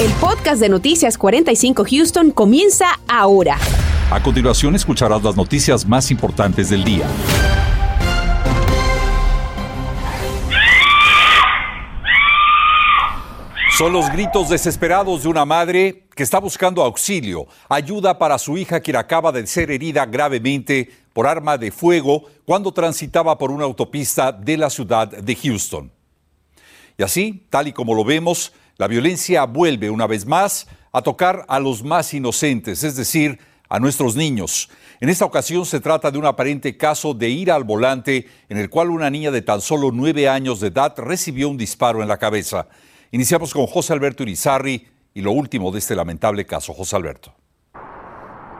El podcast de Noticias 45 Houston comienza ahora. A continuación escucharás las noticias más importantes del día. Son los gritos desesperados de una madre que está buscando auxilio, ayuda para su hija quien acaba de ser herida gravemente por arma de fuego cuando transitaba por una autopista de la ciudad de Houston. Y así, tal y como lo vemos, la violencia vuelve una vez más a tocar a los más inocentes, es decir, a nuestros niños. En esta ocasión se trata de un aparente caso de ira al volante en el cual una niña de tan solo nueve años de edad recibió un disparo en la cabeza. Iniciamos con José Alberto Irizarri y lo último de este lamentable caso. José Alberto.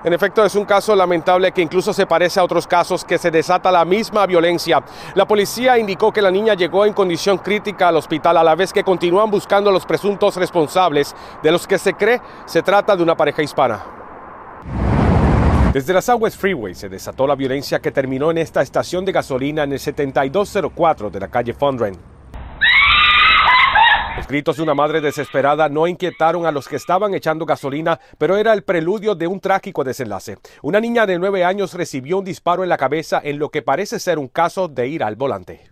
En efecto, es un caso lamentable que incluso se parece a otros casos que se desata la misma violencia. La policía indicó que la niña llegó en condición crítica al hospital a la vez que continúan buscando a los presuntos responsables, de los que se cree se trata de una pareja hispana. Desde la Southwest Freeway se desató la violencia que terminó en esta estación de gasolina en el 7204 de la calle Fondren. Los gritos de una madre desesperada no inquietaron a los que estaban echando gasolina, pero era el preludio de un trágico desenlace. Una niña de nueve años recibió un disparo en la cabeza en lo que parece ser un caso de ir al volante.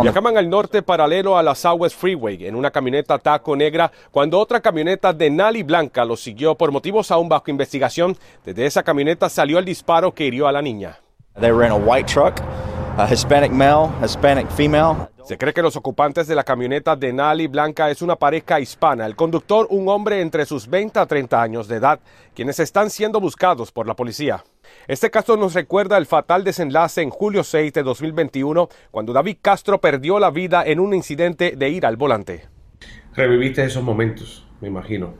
Viajaban al norte paralelo a la Southwest Freeway en una camioneta taco negra cuando otra camioneta de Nali blanca los siguió por motivos aún bajo investigación. Desde esa camioneta salió el disparo que hirió a la niña. They were in a white truck, a Hispanic male, Hispanic female. Se cree que los ocupantes de la camioneta de Nali Blanca es una pareja hispana. El conductor, un hombre entre sus 20 a 30 años de edad, quienes están siendo buscados por la policía. Este caso nos recuerda el fatal desenlace en julio 6 de 2021, cuando David Castro perdió la vida en un incidente de ir al volante. Reviviste esos momentos, me imagino.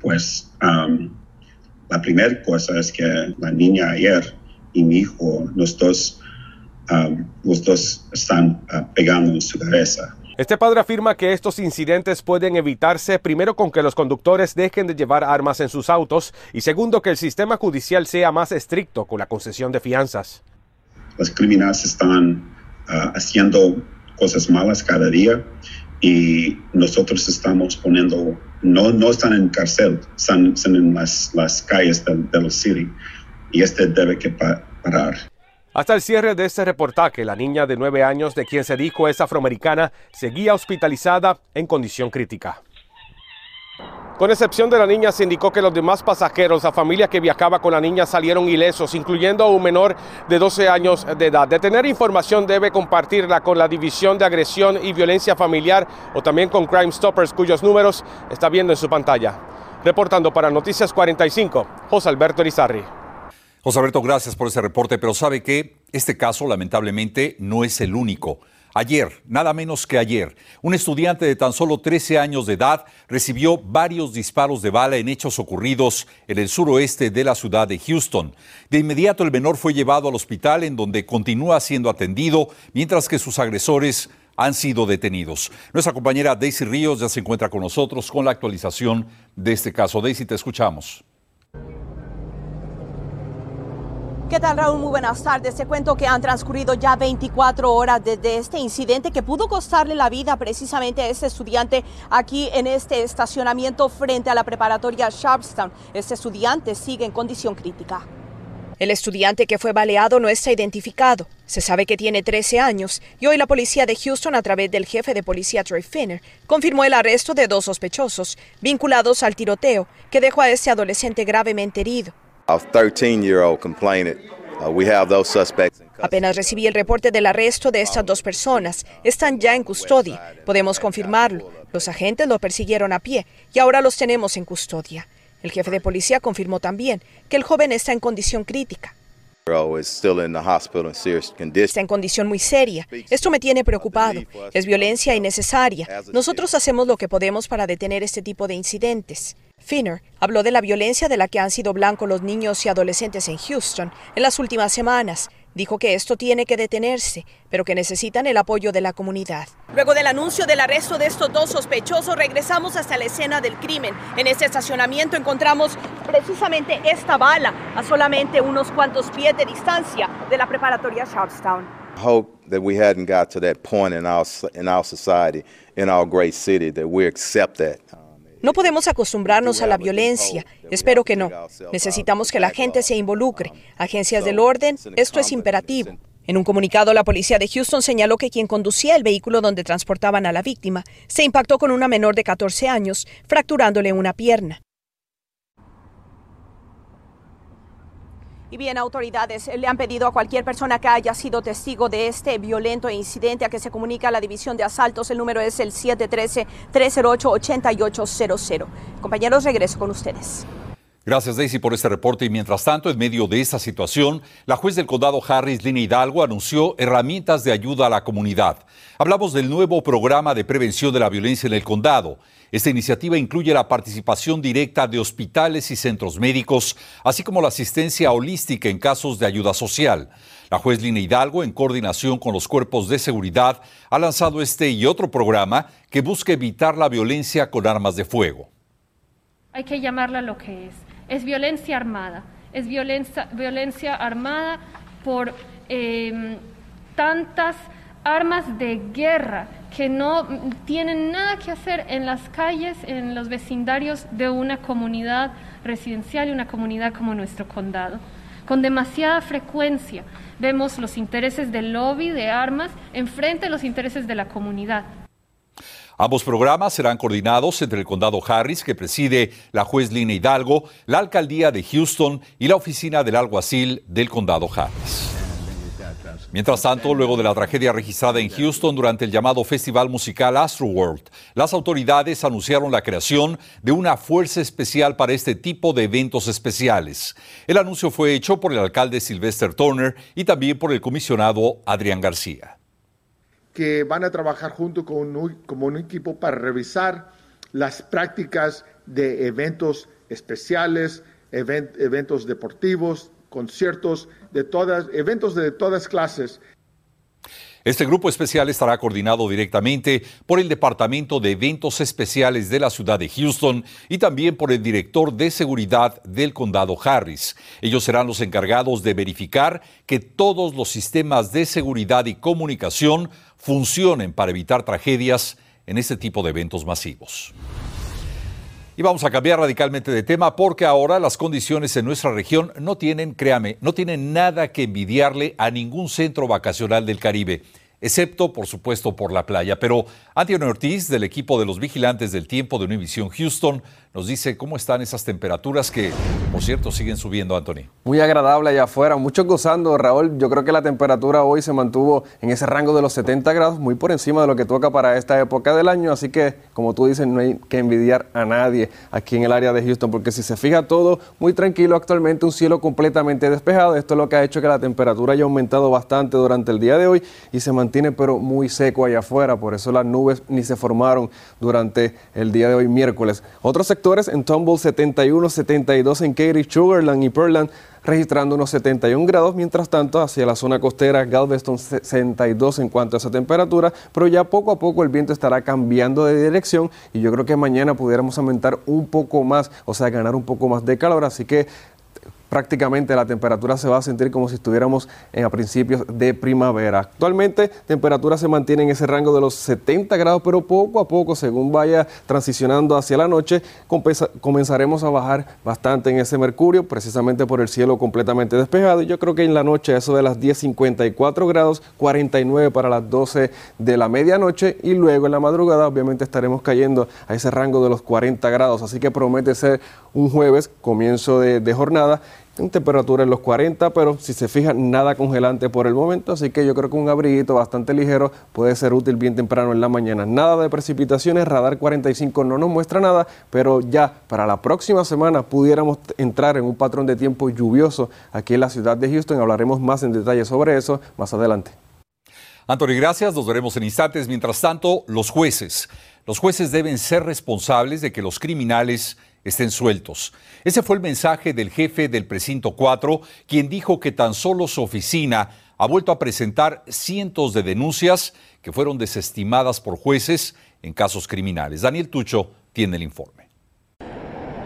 Pues la primera cosa es que la niña ayer y mi hijo, los dos Um, los dos están uh, pegando en su cabeza. Este padre afirma que estos incidentes pueden evitarse primero con que los conductores dejen de llevar armas en sus autos y segundo que el sistema judicial sea más estricto con la concesión de fianzas. Los criminales están uh, haciendo cosas malas cada día y nosotros estamos poniendo, no, no están en cárcel, están, en las, las calles del, del city y este debe que parar. Hasta el cierre de este reportaje, la niña de nueve años, de quien se dijo es afroamericana, seguía hospitalizada en condición crítica. Con excepción de la niña, se indicó que los demás pasajeros, la familia que viajaba con la niña, salieron ilesos, incluyendo a un menor de 12 años de edad. De tener información debe compartirla con la División de Agresión y Violencia Familiar o también con Crime Stoppers, cuyos números está viendo en su pantalla. Reportando para Noticias 45, José Alberto Erizarri. José Alberto, gracias por ese reporte, pero sabe que este caso lamentablemente no es el único. Ayer, nada menos que ayer, un estudiante de tan solo 13 años de edad recibió varios disparos de bala en hechos ocurridos en el suroeste de la ciudad de Houston. De inmediato el menor fue llevado al hospital en donde continúa siendo atendido, mientras que sus agresores han sido detenidos. Nuestra compañera Daisy Ríos ya se encuentra con nosotros con la actualización de este caso. Daisy, te escuchamos. ¿Qué tal Raúl? Muy buenas tardes. Te cuento que han transcurrido ya 24 horas desde este incidente que pudo costarle la vida precisamente a este estudiante aquí en este estacionamiento frente a la preparatoria Sharpstown. Este estudiante sigue en condición crítica. El estudiante que fue baleado no está identificado. Se sabe que tiene 13 años y hoy la policía de Houston, a través del jefe de policía Troy Finner, confirmó el arresto de dos sospechosos vinculados al tiroteo que dejó a este adolescente gravemente herido. Apenas recibí el reporte del arresto de estas dos personas. Están ya en custodia. Podemos confirmarlo. Los agentes lo persiguieron a pie y ahora los tenemos en custodia. El jefe de policía confirmó también que el joven está en condición crítica. Está en condición muy seria. Esto me tiene preocupado. Es violencia innecesaria. Nosotros hacemos lo que podemos para detener este tipo de incidentes. Finner habló de la violencia de la que han sido blancos los niños y adolescentes en Houston en las últimas semanas. Dijo que esto tiene que detenerse, pero que necesitan el apoyo de la comunidad. Luego del anuncio del arresto de estos dos sospechosos, regresamos hasta la escena del crimen. En este estacionamiento encontramos precisamente esta bala a solamente unos cuantos pies de distancia de la preparatoria Charlestown. Hope that we hadn't got to that point in our in our society, in our great city, that we accept that. No podemos acostumbrarnos a la violencia. Espero que no. Necesitamos que la gente se involucre. Agencias del orden, esto es imperativo. En un comunicado, la policía de Houston señaló que quien conducía el vehículo donde transportaban a la víctima se impactó con una menor de 14 años, fracturándole una pierna. Y bien, autoridades le han pedido a cualquier persona que haya sido testigo de este violento incidente a que se comunique a la División de Asaltos. El número es el 713-308-8800. Compañeros, regreso con ustedes. Gracias Daisy por este reporte y mientras tanto, en medio de esta situación, la juez del condado Harris, Lina Hidalgo, anunció herramientas de ayuda a la comunidad. Hablamos del nuevo programa de prevención de la violencia en el condado. Esta iniciativa incluye la participación directa de hospitales y centros médicos, así como la asistencia holística en casos de ayuda social. La juez Lina Hidalgo, en coordinación con los cuerpos de seguridad, ha lanzado este y otro programa que busca evitar la violencia con armas de fuego. Hay que llamarla lo que es es violencia armada, es violencia, violencia armada por em, tantas armas de guerra que no tienen nada que hacer en las calles, en los vecindarios de una comunidad residencial y una comunidad como nuestro condado. Con demasiada frecuencia vemos los intereses del lobby de armas enfrente de los intereses de la comunidad. Ambos programas serán coordinados entre el condado Harris, que preside la juez Lina Hidalgo, la alcaldía de Houston y la oficina del alguacil del condado Harris. Mientras tanto, luego de la tragedia registrada en Houston durante el llamado festival musical Astroworld, las autoridades anunciaron la creación de una fuerza especial para este tipo de eventos especiales. El anuncio fue hecho por el alcalde Sylvester Turner y también por el comisionado Adrián García que van a trabajar junto con un, como un equipo para revisar las prácticas de eventos especiales, eventos deportivos, conciertos, de todas, eventos de todas clases. Este grupo especial estará coordinado directamente por el Departamento de Eventos Especiales de la ciudad de Houston y también por el director de seguridad del condado Harris. Ellos serán los encargados de verificar que todos los sistemas de seguridad y comunicación funcionen para evitar tragedias en este tipo de eventos masivos. Y vamos a cambiar radicalmente de tema porque ahora las condiciones en nuestra región no tienen, créame, no tienen nada que envidiarle a ningún centro vacacional del Caribe excepto por supuesto por la playa. Pero Antonio Ortiz, del equipo de los vigilantes del tiempo de Univision Houston, nos dice cómo están esas temperaturas que, por cierto, siguen subiendo, Anthony. Muy agradable allá afuera, muchos gozando, Raúl. Yo creo que la temperatura hoy se mantuvo en ese rango de los 70 grados, muy por encima de lo que toca para esta época del año. Así que, como tú dices, no hay que envidiar a nadie aquí en el área de Houston, porque si se fija todo muy tranquilo actualmente, un cielo completamente despejado. Esto es lo que ha hecho que la temperatura haya aumentado bastante durante el día de hoy y se mantiene pero muy seco allá afuera. Por eso las nubes ni se formaron durante el día de hoy, miércoles. Otros sectores en Tumble 71, 72 en Katy, Sugarland y Pearland registrando unos 71 grados, mientras tanto hacia la zona costera Galveston 62 en cuanto a esa temperatura, pero ya poco a poco el viento estará cambiando de dirección y yo creo que mañana pudiéramos aumentar un poco más, o sea, ganar un poco más de calor, así que prácticamente la temperatura se va a sentir como si estuviéramos en a principios de primavera. Actualmente temperatura se mantiene en ese rango de los 70 grados, pero poco a poco, según vaya transicionando hacia la noche, comenzaremos a bajar bastante en ese mercurio, precisamente por el cielo completamente despejado. Y yo creo que en la noche, eso de las 10.54 grados, 49 para las 12 de la medianoche, y luego en la madrugada, obviamente, estaremos cayendo a ese rango de los 40 grados. Así que promete ser un jueves, comienzo de jornada en temperatura en los 40, pero si se fija, nada congelante por el momento, así que yo creo que un abriguito bastante ligero puede ser útil bien temprano en la mañana. Nada de precipitaciones, radar 45 no nos muestra nada, pero ya para la próxima semana pudiéramos entrar en un patrón de tiempo lluvioso aquí en la ciudad de Houston. Hablaremos más en detalle sobre eso más adelante. Anthony, gracias. Nos veremos en instantes. Mientras tanto, los jueces. Los jueces deben ser responsables de que los criminales estén sueltos. Ese fue el mensaje del jefe del precinto 4, quien dijo que tan solo su oficina ha vuelto a presentar cientos de denuncias que fueron desestimadas por jueces en casos criminales. Daniel Tucho tiene el informe.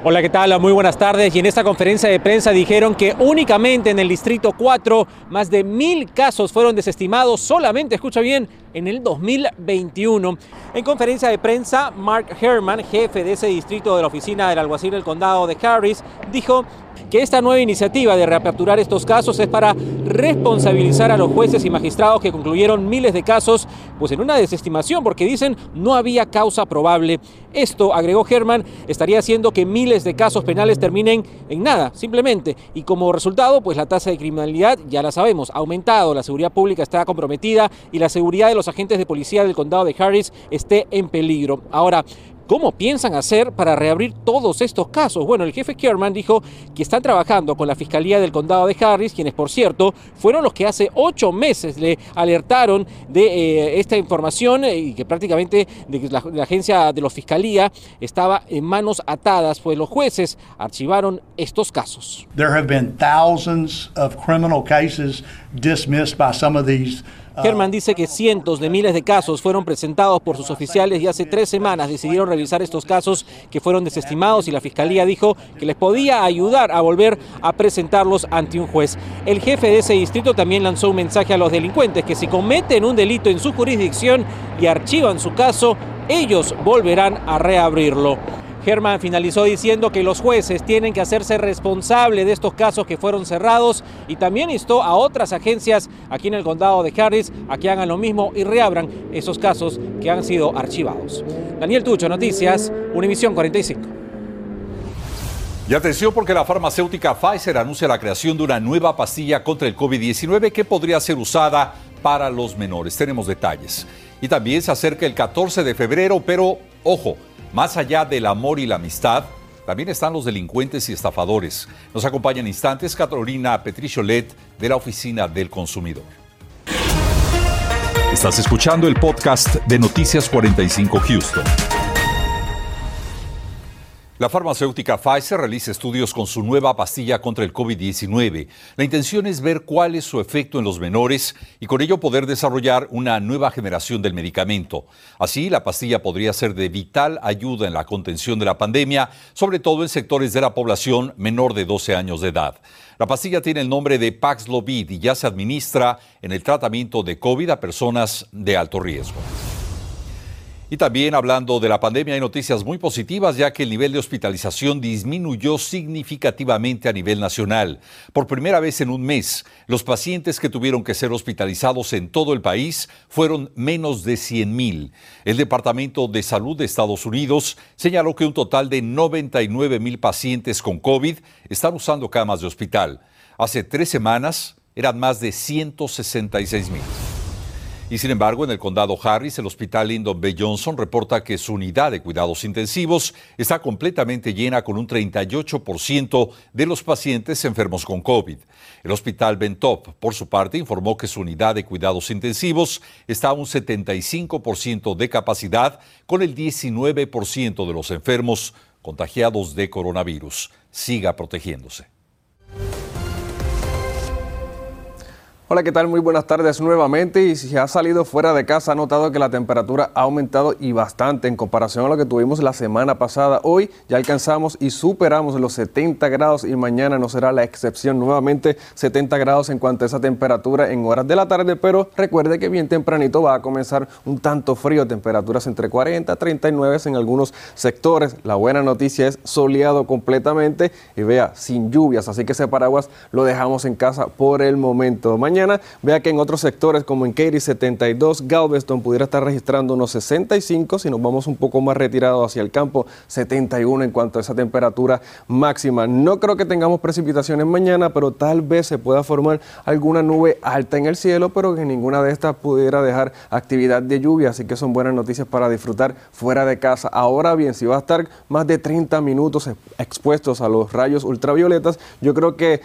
Hola, ¿qué tal? Muy buenas tardes. Y en esta conferencia de prensa dijeron que únicamente en el Distrito 4 más de mil casos fueron desestimados solamente, escucha bien, en el 2021. En conferencia de prensa, Mark Herman, jefe de ese distrito de la oficina del alguacil del condado de Harris, dijo que esta nueva iniciativa de reaperturar estos casos es para responsabilizar a los jueces y magistrados que concluyeron miles de casos, pues en una desestimación, porque dicen no había causa probable. Esto, agregó Herman, estaría haciendo que miles de casos penales terminen en nada, simplemente. Y como resultado, pues la tasa de criminalidad, ya la sabemos, ha aumentado, la seguridad pública está comprometida y la seguridad de los agentes de policía del condado de Harris esté en peligro. Ahora, ¿Cómo piensan hacer para reabrir todos estos casos? Bueno, el jefe Kerman dijo que están trabajando con la Fiscalía del Condado de Harris, quienes por cierto fueron los que hace ocho meses le alertaron de eh, esta información eh, y que prácticamente de que la, la, agencia de la Fiscalía estaba en manos atadas, pues los jueces archivaron estos casos. There have been thousands of criminal cases dismissed by some of these Herman dice que cientos de miles de casos fueron presentados por sus oficiales y hace tres semanas decidieron revisar estos casos que fueron desestimados y la fiscalía dijo que les podía ayudar a volver a presentarlos ante un juez. El jefe de ese distrito también lanzó un mensaje a los delincuentes que si cometen un delito en su jurisdicción y archivan su caso, ellos volverán a reabrirlo. Germán finalizó diciendo que los jueces tienen que hacerse responsable de estos casos que fueron cerrados y también instó a otras agencias aquí en el condado de Harris a que hagan lo mismo y reabran esos casos que han sido archivados. Daniel Tucho, Noticias, Univisión 45. Y atención porque la farmacéutica Pfizer anuncia la creación de una nueva pastilla contra el COVID-19 que podría ser usada para los menores. Tenemos detalles. Y también se acerca el 14 de febrero, pero ojo, más allá del amor y la amistad, también están los delincuentes y estafadores. Nos acompaña en instantes Carolina Petricholet de la Oficina del Consumidor. Estás escuchando el podcast de Noticias 45 Houston. La farmacéutica Pfizer realiza estudios con su nueva pastilla contra el COVID-19. La intención es ver cuál es su efecto en los menores y con ello poder desarrollar una nueva generación del medicamento. Así, la pastilla podría ser de vital ayuda en la contención de la pandemia, sobre todo en sectores de la población menor de 12 años de edad. La pastilla tiene el nombre de Paxlovid y ya se administra en el tratamiento de COVID a personas de alto riesgo. Y también hablando de la pandemia hay noticias muy positivas ya que el nivel de hospitalización disminuyó significativamente a nivel nacional. Por primera vez en un mes, los pacientes que tuvieron que ser hospitalizados en todo el país fueron menos de 100 mil. El Departamento de Salud de Estados Unidos señaló que un total de 99 mil pacientes con COVID están usando camas de hospital. Hace tres semanas eran más de 166 mil. Y sin embargo, en el condado Harris, el hospital Lyndon B. Johnson reporta que su unidad de cuidados intensivos está completamente llena con un 38% de los pacientes enfermos con COVID. El hospital Bentop, por su parte, informó que su unidad de cuidados intensivos está a un 75% de capacidad, con el 19% de los enfermos contagiados de coronavirus. Siga protegiéndose. Hola, ¿qué tal? Muy buenas tardes nuevamente. Y si ha salido fuera de casa, ha notado que la temperatura ha aumentado y bastante en comparación a lo que tuvimos la semana pasada. Hoy ya alcanzamos y superamos los 70 grados y mañana no será la excepción. Nuevamente 70 grados en cuanto a esa temperatura en horas de la tarde, pero recuerde que bien tempranito va a comenzar un tanto frío, temperaturas entre 40 y 39 en algunos sectores. La buena noticia es soleado completamente y vea, sin lluvias, así que ese paraguas lo dejamos en casa por el momento. Mañana Vea que en otros sectores como en Katy 72, Galveston pudiera estar registrando unos 65, si nos vamos un poco más retirados hacia el campo, 71 en cuanto a esa temperatura máxima. No creo que tengamos precipitaciones mañana, pero tal vez se pueda formar alguna nube alta en el cielo, pero que ninguna de estas pudiera dejar actividad de lluvia, así que son buenas noticias para disfrutar fuera de casa. Ahora bien, si va a estar más de 30 minutos expuestos a los rayos ultravioletas, yo creo que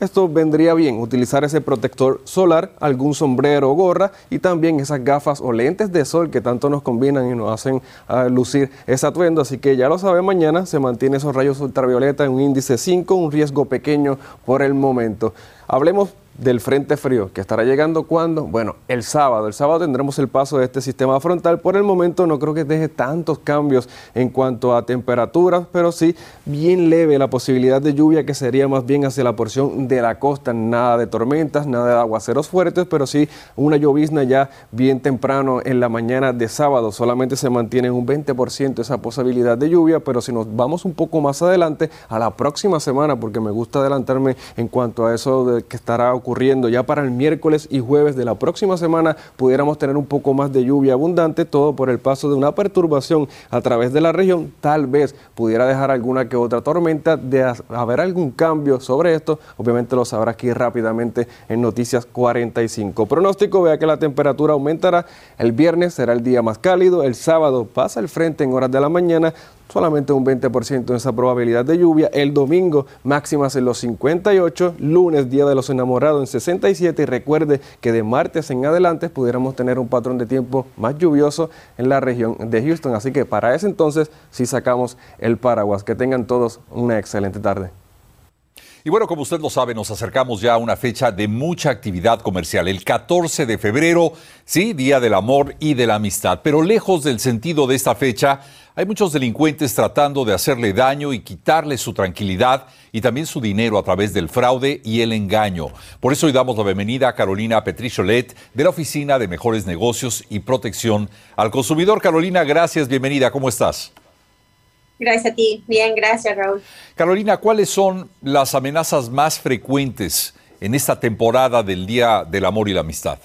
esto vendría bien, utilizar ese protector solar, algún sombrero o gorra y también esas gafas o lentes de sol que tanto nos combinan y nos hacen uh, lucir ese atuendo. Así que ya lo sabe, mañana se mantiene esos rayos ultravioleta en un índice 5, un riesgo pequeño por el momento. Hablemos del Frente Frío, que estará llegando cuando? Bueno, el sábado. El sábado tendremos el paso de este sistema frontal. Por el momento no creo que deje tantos cambios en cuanto a temperaturas, pero sí bien leve la posibilidad de lluvia que sería más bien hacia la porción de la costa. Nada de tormentas, nada de aguaceros fuertes, pero sí una llovizna ya bien temprano en la mañana de sábado. Solamente se mantiene un 20% esa posibilidad de lluvia, pero si nos vamos un poco más adelante, a la próxima semana, porque me gusta adelantarme en cuanto a eso de que estará ocurriendo. Ya para el miércoles y jueves de la próxima semana pudiéramos tener un poco más de lluvia abundante, todo por el paso de una perturbación a través de la región, tal vez pudiera dejar alguna que otra tormenta, de haber algún cambio sobre esto, obviamente lo sabrá aquí rápidamente en Noticias 45. Pronóstico, vea que la temperatura aumentará, el viernes será el día más cálido, el sábado pasa el frente en horas de la mañana, solamente un 20% en esa probabilidad de lluvia. El domingo máximas en los 58, lunes Día de los Enamorados en 67 y recuerde que de martes en adelante pudiéramos tener un patrón de tiempo más lluvioso en la región de Houston. Así que para ese entonces sí sacamos el paraguas. Que tengan todos una excelente tarde. Y bueno, como usted lo sabe, nos acercamos ya a una fecha de mucha actividad comercial. El 14 de febrero, sí, Día del Amor y de la Amistad. Pero lejos del sentido de esta fecha, hay muchos delincuentes tratando de hacerle daño y quitarle su tranquilidad y también su dinero a través del fraude y el engaño. Por eso hoy damos la bienvenida a Carolina Petricholet de la Oficina de Mejores Negocios y Protección al Consumidor. Carolina, gracias, bienvenida, ¿cómo estás? Gracias a ti. Bien, gracias, Raúl. Carolina, ¿cuáles son las amenazas más frecuentes en esta temporada del Día del Amor y la Amistad?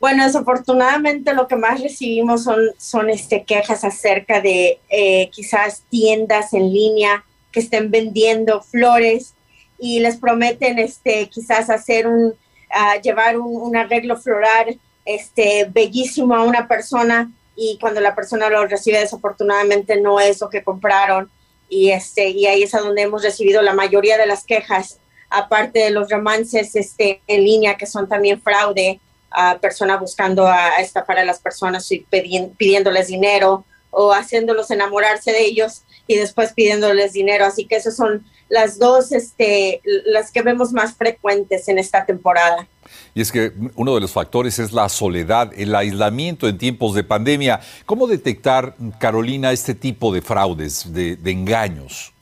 Bueno, desafortunadamente lo que más recibimos son, son este, quejas acerca de eh, quizás tiendas en línea que estén vendiendo flores y les prometen este, quizás hacer un, uh, llevar un, un, arreglo floral este, bellísimo a una persona y cuando la persona lo recibe desafortunadamente no es lo que compraron y, este, y ahí es a donde hemos recibido la mayoría de las quejas, aparte de los romances este, en línea que son también fraude a personas buscando a, estafar a las personas y pidiéndoles dinero o haciéndolos enamorarse de ellos y después pidiéndoles dinero. Así que esas son las dos, este, las que vemos más frecuentes en esta temporada. Y es que uno de los factores es la soledad, el aislamiento en tiempos de pandemia. ¿Cómo detectar, Carolina, este tipo de fraudes, de, de engaños?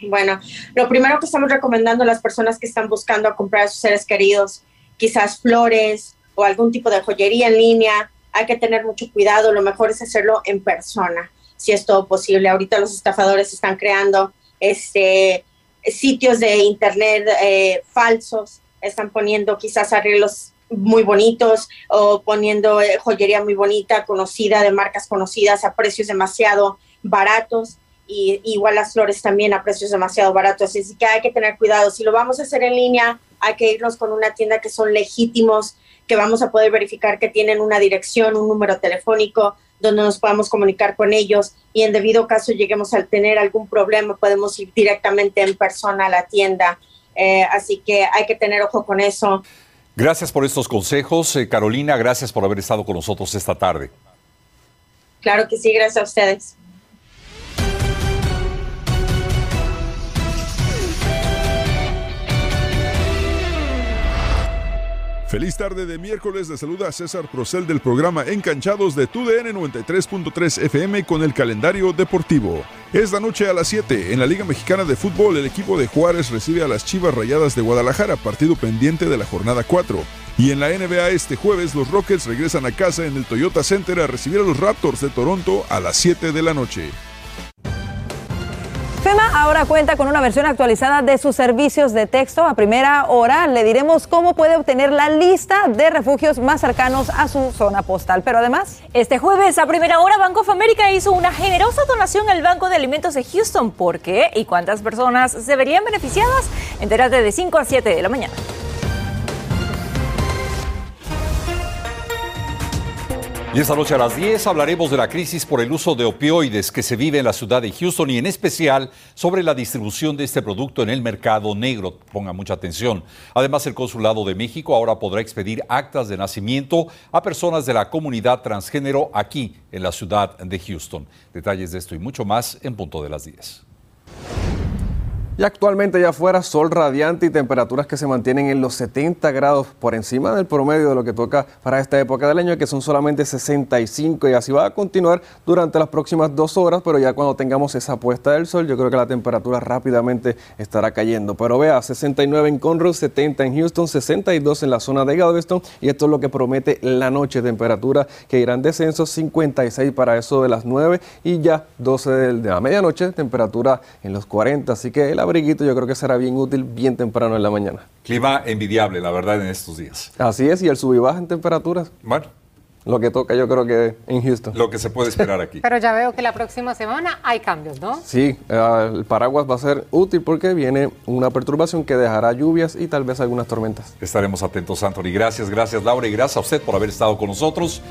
Bueno, lo primero que estamos recomendando a las personas que están buscando a comprar a sus seres queridos quizás flores o algún tipo de joyería en línea, hay que tener mucho cuidado, lo mejor es hacerlo en persona, si es todo posible. Ahorita los estafadores están creando este, sitios de internet eh, falsos, están poniendo quizás arreglos muy bonitos o poniendo eh, joyería muy bonita, conocida, de marcas conocidas a precios demasiado baratos y igual las flores también a precios demasiado baratos. Así que hay que tener cuidado. Si lo vamos a hacer en línea, hay que irnos con una tienda que son legítimos, que vamos a poder verificar que tienen una dirección, un número telefónico donde nos podamos comunicar con ellos y en debido caso lleguemos a tener algún problema, podemos ir directamente en persona a la tienda. Eh, así que hay que tener ojo con eso. Gracias por estos consejos. Eh, Carolina, gracias por haber estado con nosotros esta tarde. Claro que sí, gracias a ustedes. Feliz tarde de miércoles, de saluda César Procel del programa Encanchados de TUDN 93.3 FM con el calendario deportivo. Esta noche a las 7, en la Liga Mexicana de Fútbol, el equipo de Juárez recibe a las Chivas Rayadas de Guadalajara, partido pendiente de la jornada 4. Y en la NBA este jueves, los Rockets regresan a casa en el Toyota Center a recibir a los Raptors de Toronto a las 7 de la noche. FEMA ahora cuenta con una versión actualizada de sus servicios de texto. A primera hora le diremos cómo puede obtener la lista de refugios más cercanos a su zona postal. Pero además, este jueves a primera hora Banco of hizo una generosa donación al Banco de Alimentos de Houston. ¿Por qué? ¿Y cuántas personas se verían beneficiadas? Entérate de 5 a 7 de la mañana. Y esta noche a las 10 hablaremos de la crisis por el uso de opioides que se vive en la ciudad de Houston y en especial sobre la distribución de este producto en el mercado negro. Ponga mucha atención. Además, el Consulado de México ahora podrá expedir actas de nacimiento a personas de la comunidad transgénero aquí en la ciudad de Houston. Detalles de esto y mucho más en punto de las 10. Y actualmente ya afuera sol radiante y temperaturas que se mantienen en los 70 grados por encima del promedio de lo que toca para esta época del año, que son solamente 65 y así va a continuar durante las próximas dos horas, pero ya cuando tengamos esa puesta del sol, yo creo que la temperatura rápidamente estará cayendo. Pero vea, 69 en Conroe, 70 en Houston, 62 en la zona de Galveston y esto es lo que promete la noche, temperatura que irán descenso, 56 para eso de las 9 y ya 12 de la medianoche, temperatura en los 40, así que la abriguito yo creo que será bien útil bien temprano en la mañana. Clima envidiable, la verdad, en estos días. Así es, y el sub y baja en temperaturas. Bueno. Lo que toca yo creo que en Houston. Lo que se puede esperar aquí. Pero ya veo que la próxima semana hay cambios, ¿no? Sí, eh, el paraguas va a ser útil porque viene una perturbación que dejará lluvias y tal vez algunas tormentas. Estaremos atentos, Anthony. Gracias, gracias, Laura, y gracias a usted por haber estado con nosotros.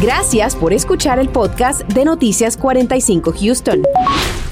Gracias por escuchar el podcast de Noticias 45 Houston.